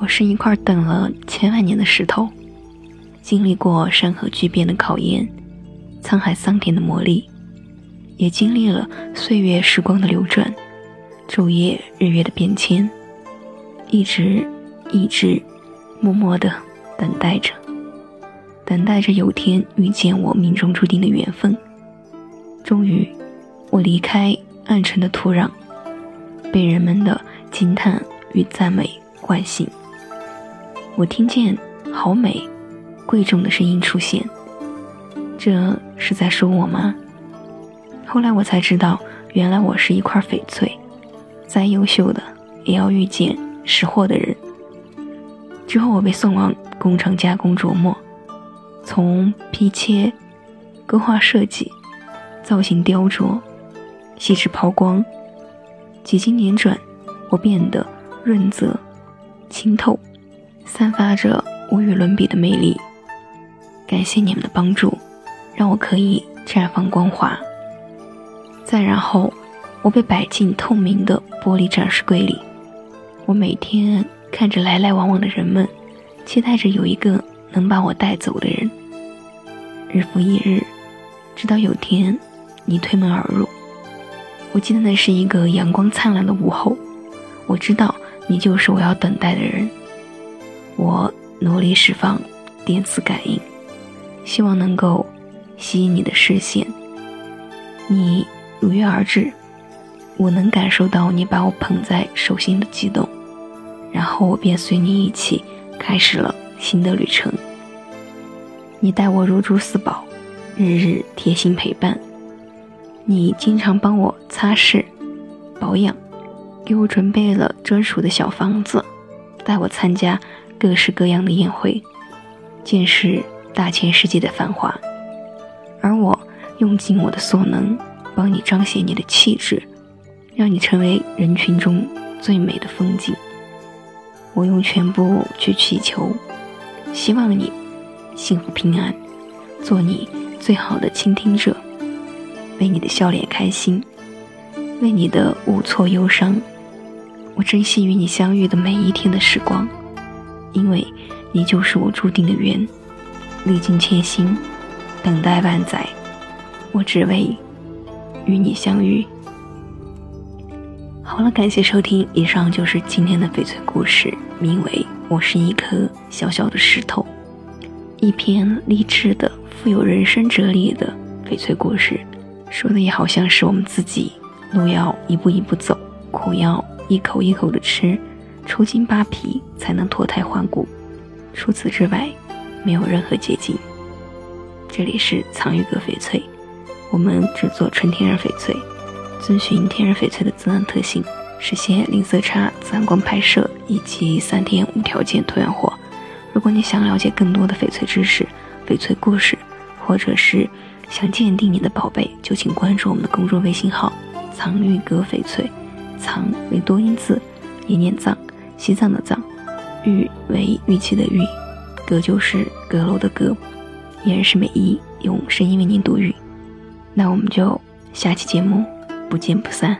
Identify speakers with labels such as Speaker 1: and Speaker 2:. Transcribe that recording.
Speaker 1: 我是一块等了千万年的石头，经历过山河巨变的考验，沧海桑田的磨砺，也经历了岁月时光的流转，昼夜日月的变迁，一直一直默默的等待着，等待着有天遇见我命中注定的缘分。终于，我离开暗沉的土壤，被人们的惊叹与赞美唤醒。我听见好美、贵重的声音出现，这是在说我吗？后来我才知道，原来我是一块翡翠，再优秀的也要遇见识货的人。之后我被送往工厂加工琢磨，从批切、勾画设计、造型雕琢、细致抛光，几经辗转，我变得润泽、清透。散发着无与伦比的魅力。感谢你们的帮助，让我可以绽放光华。再然后，我被摆进透明的玻璃展示柜里。我每天看着来来往往的人们，期待着有一个能把我带走的人。日复一日，直到有天你推门而入。我记得那是一个阳光灿烂的午后。我知道你就是我要等待的人。我努力释放电磁感应，希望能够吸引你的视线。你如约而至，我能感受到你把我捧在手心的激动，然后我便随你一起开始了新的旅程。你待我如珠似宝，日日贴心陪伴。你经常帮我擦拭、保养，给我准备了专属的小房子，带我参加。各式各样的宴会，见识大千世界的繁华，而我用尽我的所能，帮你彰显你的气质，让你成为人群中最美的风景。我用全部去祈求，希望你幸福平安，做你最好的倾听者，为你的笑脸开心，为你的无措忧伤。我珍惜与你相遇的每一天的时光。因为你就是我注定的缘，历经千辛，等待万载，我只为与你相遇。好了，感谢收听，以上就是今天的翡翠故事，名为《我是一颗小小的石头》，一篇励志的、富有人生哲理的翡翠故事，说的也好像是我们自己，路要一步一步走，苦要一口一口的吃。抽筋扒皮才能脱胎换骨，除此之外，没有任何捷径。这里是藏玉阁翡翠，我们只做纯天然翡翠，遵循天然翡翠的自然特性，实现零色差、自然光拍摄以及三天无条件退换货。如果你想了解更多的翡翠知识、翡翠故事，或者是想鉴定你的宝贝，就请关注我们的公众微信号“藏玉阁翡翠”，藏为多音字，也念藏。西藏的藏，玉为玉器的玉，阁就是阁楼的阁，依然是美一用声音为您读语。那我们就下期节目不见不散。